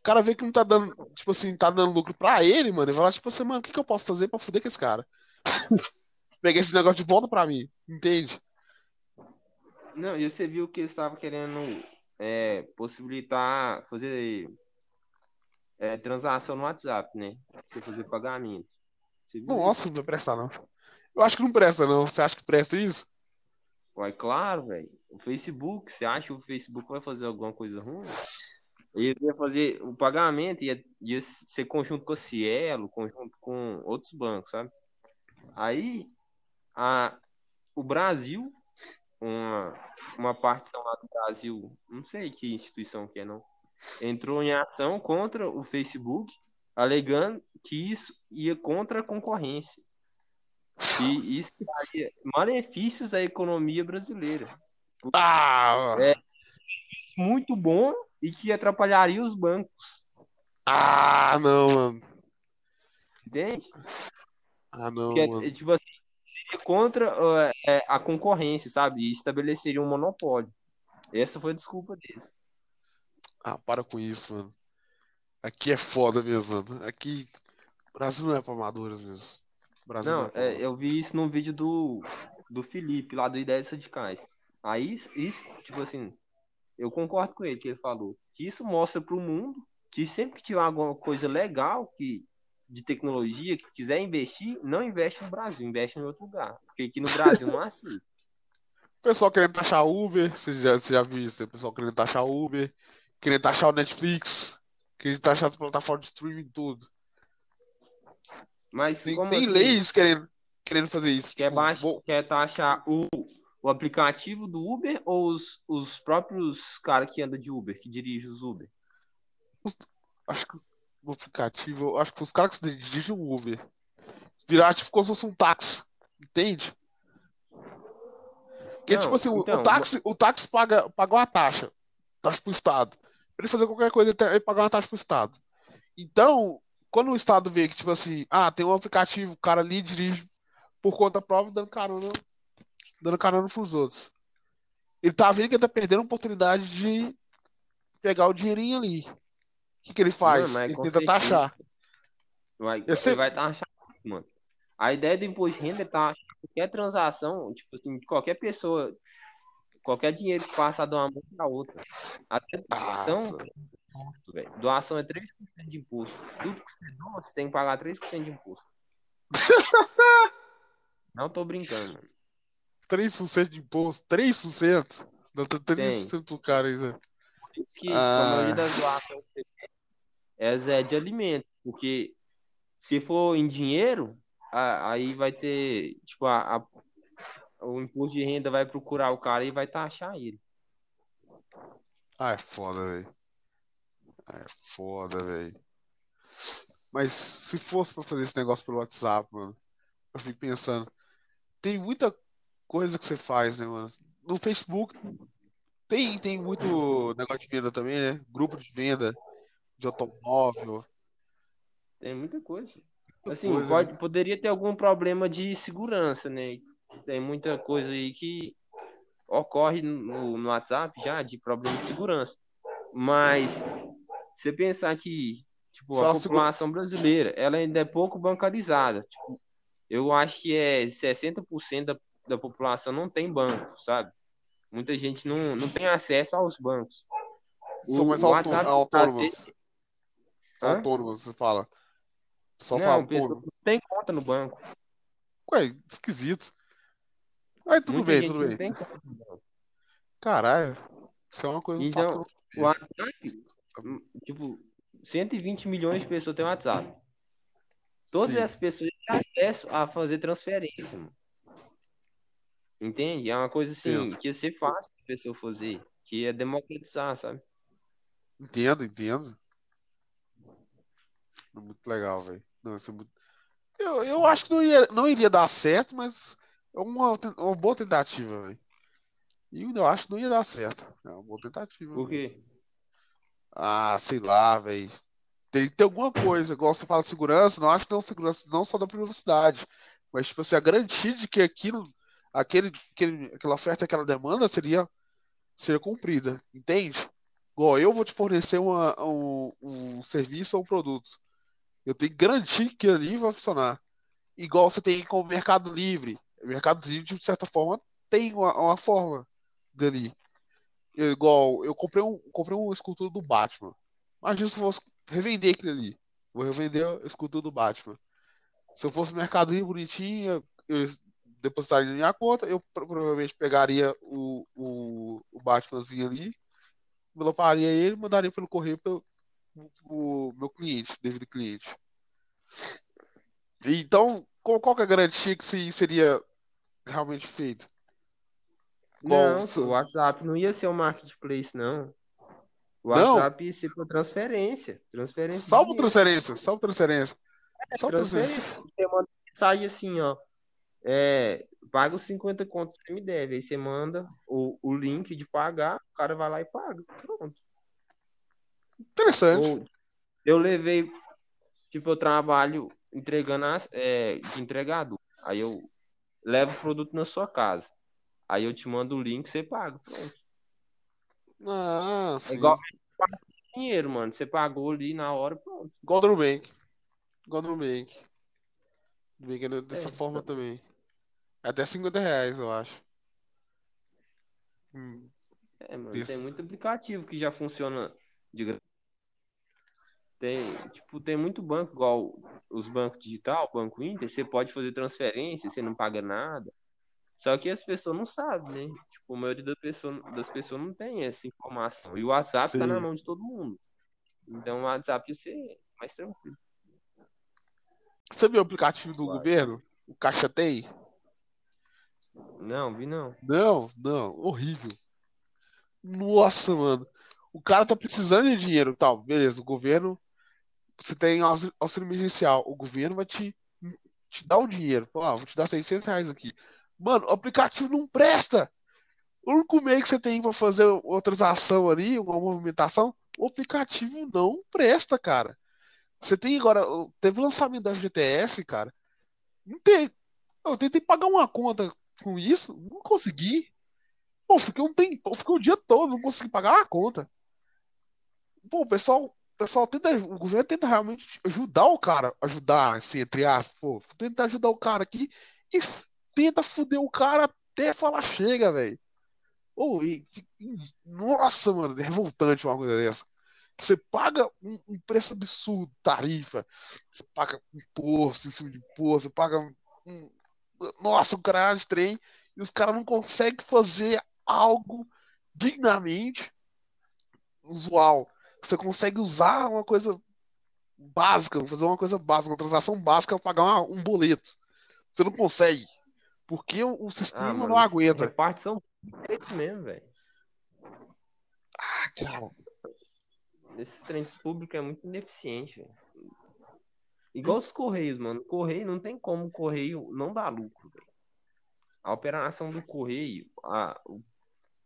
O cara vê que não tá dando, tipo assim, tá dando lucro pra ele, mano, e vai lá, tipo assim, mano, o que que eu posso fazer pra fuder com esse cara? Peguei esse negócio de volta pra mim, entende? Não, e você viu que eles estavam querendo é, possibilitar fazer é, transação no WhatsApp, né? Você fazer pagamento. Você Nossa, não vai prestar, não. Eu acho que não presta, não. Você acha que presta isso? Ué, claro, velho. O Facebook, você acha que o Facebook vai fazer alguma coisa ruim? Ele ia fazer o pagamento, ia, ia ser conjunto com a Cielo, conjunto com outros bancos, sabe? Aí, a, o Brasil, uma, uma partição lá do Brasil, não sei que instituição que é, não, entrou em ação contra o Facebook, alegando que isso ia contra a concorrência. E isso traria malefícios à economia brasileira. Ah! É muito bom e que atrapalharia os bancos. Ah, não, mano. Entende? Ah, não, Que mano. tipo assim, seria contra é, a concorrência, sabe? E estabeleceria um monopólio. Essa foi a desculpa deles. Ah, para com isso, mano. Aqui é foda mesmo, mano. Aqui. Brasil não é pra amadores mesmo. Brasil não, Não, é é, eu vi isso num vídeo do, do Felipe, lá do Ideias Radicais. Aí, isso, tipo assim, eu concordo com ele que ele falou. Que isso mostra pro mundo que sempre que tiver alguma coisa legal que, de tecnologia, que quiser investir, não investe no Brasil, investe em outro lugar. Porque aqui no Brasil não é assim. O pessoal querendo taxar Uber, você já, você já viu isso, né? O pessoal querendo taxar Uber, querendo taxar o Netflix, querendo taxar a plataforma de streaming tudo. Mas Tem, tem assim? leis querendo, querendo fazer isso. Quer, Tipo, vou- quer taxar o, o aplicativo do Uber ou os, os próprios caras que andam de Uber, que dirigem os Uber? acho que no aplicativo, acho que os caras que dirigem um Uber virar tipo como se fosse um táxi, entende? Porque, Não, tipo assim, o- então, o táxi, o táxi paga, paga uma taxa, taxa pro Estado. Pra ele fazer qualquer coisa, ele tem- ele paga uma taxa pro Estado. Então, quando o Estado vê que, tipo assim, ah, tem um aplicativo, o cara ali dirige por conta própria, dando carona, dando carona pros outros. Ele tá vendo que ele tá perdendo a oportunidade de pegar o dinheirinho ali. O que que ele faz? mas Ele tenta taxar. Vai, Eu sei- ele vai taxar, mano. A ideia do imposto de renda é taxar qualquer transação, tipo assim, qualquer pessoa, qualquer dinheiro que passa de uma mão para outra. Até doação, velho. Doação é 3% de imposto. Tudo que você doa, você tem que pagar 3% de imposto. Não tô brincando, mano. 3% de imposto, 3%? Não, tem 3% do cara isso que Ah. a maioria das elas é de alimento, porque se for em dinheiro, aí vai ter, tipo, a, a- o imposto de renda vai procurar o cara e vai taxar ele. Ah, é foda, velho. Ah, é foda, velho. Mas se fosse pra fazer esse negócio pelo WhatsApp, mano, eu fico pensando, tem muita coisa que você faz, né, mano? No Facebook tem, tem muito negócio de venda também, né? Grupo de venda de automóvel. Tem muita coisa. muita Assim, coisa, pode, né? poderia ter algum problema de segurança, né? Tem muita coisa aí que ocorre no, no WhatsApp já de problema de segurança. Mas você pensar que tipo, Só a população brasileira ela ainda é pouco bancarizada. Tipo, eu acho que é 60% da, da população não tem banco, sabe? Muita gente não, não tem acesso aos bancos. São mais autônomos. São Hã? autônomos, você fala. Só Não, fala pessoa não tem conta no banco. Ué, esquisito. Aí tudo Muita bem, tudo bem. tem conta no banco. Caralho, isso é uma coisa, Então, o. WhatsApp, tipo, 120 milhões de pessoas têm WhatsApp. Todas Sim. as pessoas têm acesso a fazer transferência, mano. Entende? É uma coisa assim Entendo. que ia ser fácil a pessoa fazer, que ia democratizar, sabe? Entendo, entendo. É Muito legal, velho. É muito... eu, eu acho que não, ia, não iria dar certo, mas é uma, ten- uma boa tentativa, velho. E eu acho que não ia dar certo. É uma boa tentativa. Por quê? Ah, sei lá, velho. Tem que ter alguma coisa, igual você fala de segurança, não acho que não segurança, não só da privacidade, mas tipo assim, a garantia de que aquilo, aquele, aquele, aquela oferta, aquela demanda seria, seria cumprida, entende? Igual eu vou te fornecer uma, um, um serviço ou um produto. Eu tenho que garantir que ali vai funcionar. Igual você tem com o Mercado Livre. O Mercado Livre, de certa forma, tem uma, uma forma dali. Eu, igual, eu comprei um, comprei uma escultura do Batman. Imagina se eu fosse revender aquilo ali. Vou revender a escultura do Batman. Se eu fosse Mercado Livre bonitinho, eu depositaria na minha conta, eu provavelmente pegaria o, o, o Batmanzinho ali, enveloparia ele e mandaria pelo correio pelo, o meu cliente, devido cliente. Então, qual, qual que é a garantia que isso seria realmente feito? Não, o WhatsApp não ia ser um marketplace, não. O WhatsApp ia ser por transferência. transferência só por transferência, só por transferência. É, só transferência. Você manda mensagem assim, ó. É, paga os 50 contos que você me deve. Aí você manda o, o link de pagar, o cara vai lá e paga. Pronto. Interessante. Ou, eu levei, tipo, eu trabalho entregando as, é, de entregador. Aí eu levo o produto na sua casa. Aí eu te mando o link, você paga. Pronto. Ah, sim. É igual dinheiro, mano. Você pagou ali na hora, pronto. Igual do Nubank. Igual do Nubank. Nubank é dessa é, forma tá... também. Até 50 reais, eu acho. Hum. É, mano, Desse... tem muito aplicativo que já funciona de tem, tipo, tem muito banco, igual os bancos digital, Banco Inter, você pode fazer transferência, você não paga nada. Só que as pessoas não sabem, né? Tipo, a maioria das pessoas, das pessoas não tem essa informação. E o WhatsApp tá na mão de todo mundo. Então o WhatsApp ia ser mais tranquilo. Você viu o aplicativo do claro. governo? O Caixa Tem? Não, vi não. Não, não, horrível. Nossa, mano. O cara tá precisando de dinheiro, tal. Beleza, o governo você tem auxílio emergencial, o governo vai te, te dar o dinheiro. ah, vou te dar 600 reais aqui. Mano, o aplicativo não presta. O único meio que você tem para fazer uma transação ali, uma movimentação, o aplicativo não presta, cara. Você tem agora, teve o lançamento da FGTS, cara. Não tem. Eu tentei pagar uma conta com isso, não consegui. Pô, fiquei um tempo, fiquei o dia todo, não consegui pagar a conta. Pô, o pessoal pessoal tenta, o governo tenta realmente ajudar o cara, ajudar, assim, entre aspas, pô, tenta ajudar o cara aqui e tenta fuder o cara até falar chega, velho. E, nossa, mano, é revoltante uma coisa dessa. Você paga um, um, preço absurdo, tarifa, você paga imposto em cima de imposto, você paga um, nossa, um caralho de trem, e os caras não conseguem fazer algo dignamente usual você consegue usar uma coisa básica, fazer uma coisa básica, uma transação básica para pagar uma, um boleto. Você não consegue. Porque o, o sistema ah, mano, não aguenta. Repartição direito mesmo, velho. Ah, cara. Esse trem público é muito ineficiente, velho. Igual os Correios, mano. Correio não tem como o Correio não dar lucro. A operação do Correio, a, o,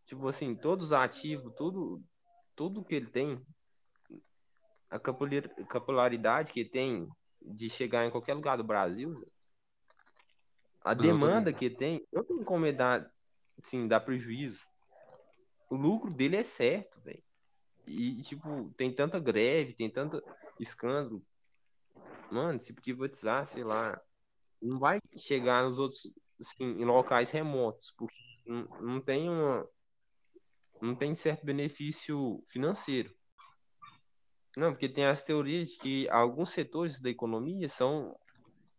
tipo assim, todos os ativos, tudo, tudo que ele tem, a capilaridade que tem de chegar em qualquer lugar do Brasil, a demanda que tem, não tem como dar, assim, dar prejuízo. O lucro dele é certo, velho. E, tipo, tem tanta greve, tem tanto escândalo. Mano, se privatizar, sei lá, não vai chegar nos outros, assim, em locais remotos, porque não, não tem uma. Não tem certo benefício financeiro. Não, porque tem as teorias de que alguns setores da economia são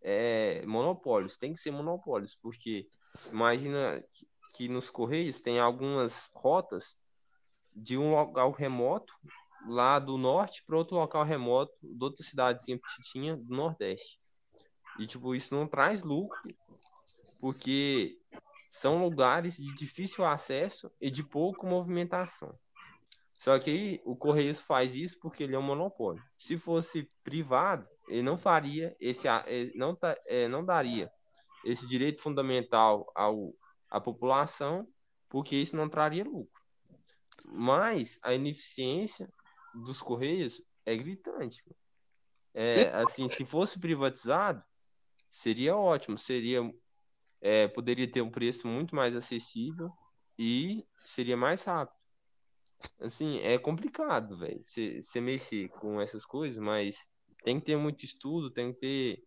é, monopólios, tem que ser monopólios, porque imagina que nos Correios tem algumas rotas de um local remoto lá do norte para outro local remoto de outra cidadezinha petitinha do nordeste. E tipo, isso não traz lucro, porque são lugares de difícil acesso e de pouca movimentação. Só que aí, o Correios faz isso porque ele é um monopólio. Se fosse privado, ele não faria esse, não, é, não daria esse direito fundamental ao, à população, porque isso não traria lucro. Mas a ineficiência dos Correios é gritante. É, assim, se fosse privatizado, seria ótimo, seria é, poderia ter um preço muito mais acessível e seria mais rápido. Assim, é complicado, velho, você mexer com essas coisas, mas tem que ter muito estudo, tem que ter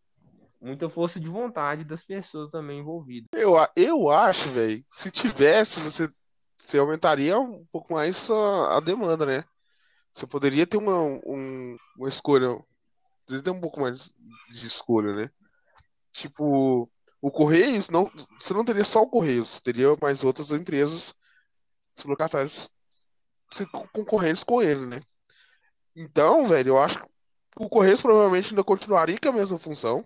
muita força de vontade das pessoas também envolvidas. Eu, eu acho, velho, se tivesse, você, você aumentaria um pouco mais a, a demanda, né? Você poderia ter uma, um, uma escolha, poderia ter um pouco mais de escolha, né? Tipo, o Correios, não, você não teria só o Correios, teria mais outras empresas sublocatárias concorrentes com ele, né? Então, velho, eu acho que o Correios provavelmente ainda continuaria com a mesma função.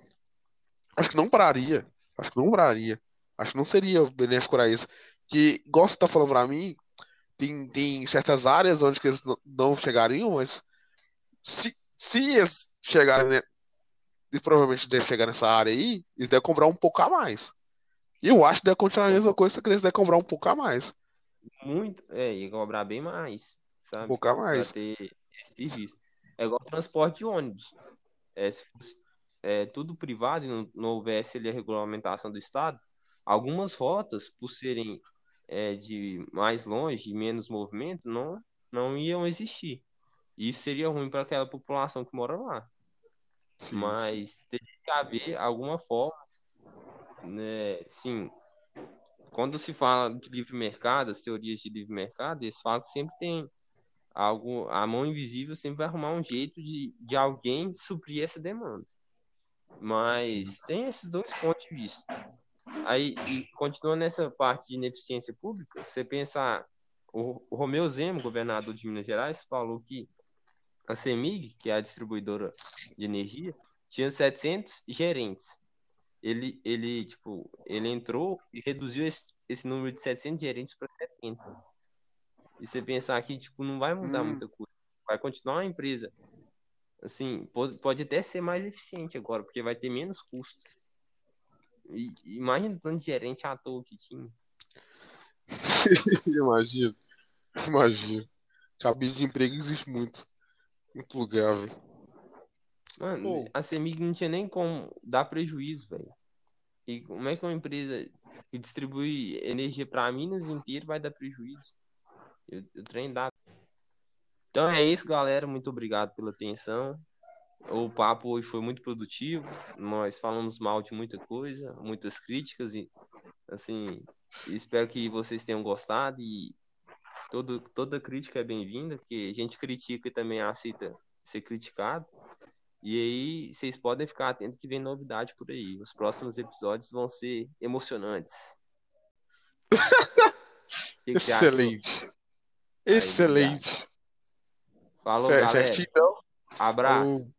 Acho que não pararia. Acho que não pararia. Acho que não seria benéfico para isso. Que, igual você tá falando para mim, tem, tem certas áreas onde eles não chegariam, mas se, se eles chegarem, e provavelmente deve chegar nessa área aí, eles devem comprar um pouco a mais. E eu acho que deve continuar a mesma coisa, que eles devem comprar um pouco a mais. Muito, é, e cobrar bem mais, sabe? Um pouco a mais. É igual transporte de ônibus. É, se fosse é, tudo privado e não, não houvesse ali a regulamentação do Estado, algumas rotas, por serem é, de mais longe e menos movimento, não, não iam existir. Isso seria ruim para aquela população que mora lá. Sim, Mas sim. teria que haver alguma forma, né? Sim, quando se fala de livre mercado, as teorias de livre mercado, eles falam que sempre tem algo, a mão invisível sempre vai arrumar um jeito de, de alguém suprir essa demanda. Mas tem esses dois pontos de vista. Aí, e continua nessa parte de ineficiência pública, você pensar, o, o Romeu Zemo, governador de Minas Gerais, falou que a CEMIG, que é a distribuidora de energia, tinha 700 gerentes. Ele, ele, tipo, ele entrou e reduziu esse, esse número de 700 gerentes para 70. E você pensar que, tipo, não vai mudar hum. muita coisa. Vai continuar uma empresa. Assim, pode, pode até ser mais eficiente agora, porque vai ter menos custo. E, imagina tanto de gerente à toa que tinha. imagina. Imagina. Cabide de emprego existe muito. Muito lugar, velho. Mano, Pô. a CEMIG não tinha nem como dar prejuízo, velho. E como é que uma empresa que distribui energia para Minas inteiro vai dar prejuízo? Eu, eu treino dá. Então é isso, galera. Muito obrigado pela atenção. O papo hoje foi muito produtivo. Nós falamos mal de muita coisa, muitas críticas e assim, espero que vocês tenham gostado e todo, toda crítica é bem-vinda, porque a gente critica e também aceita ser criticado. E aí, vocês podem ficar atentos que vem novidade por aí. Os próximos episódios vão ser emocionantes. que Excelente. Que Excelente. Falou, galera. Certinho, então. Abraço.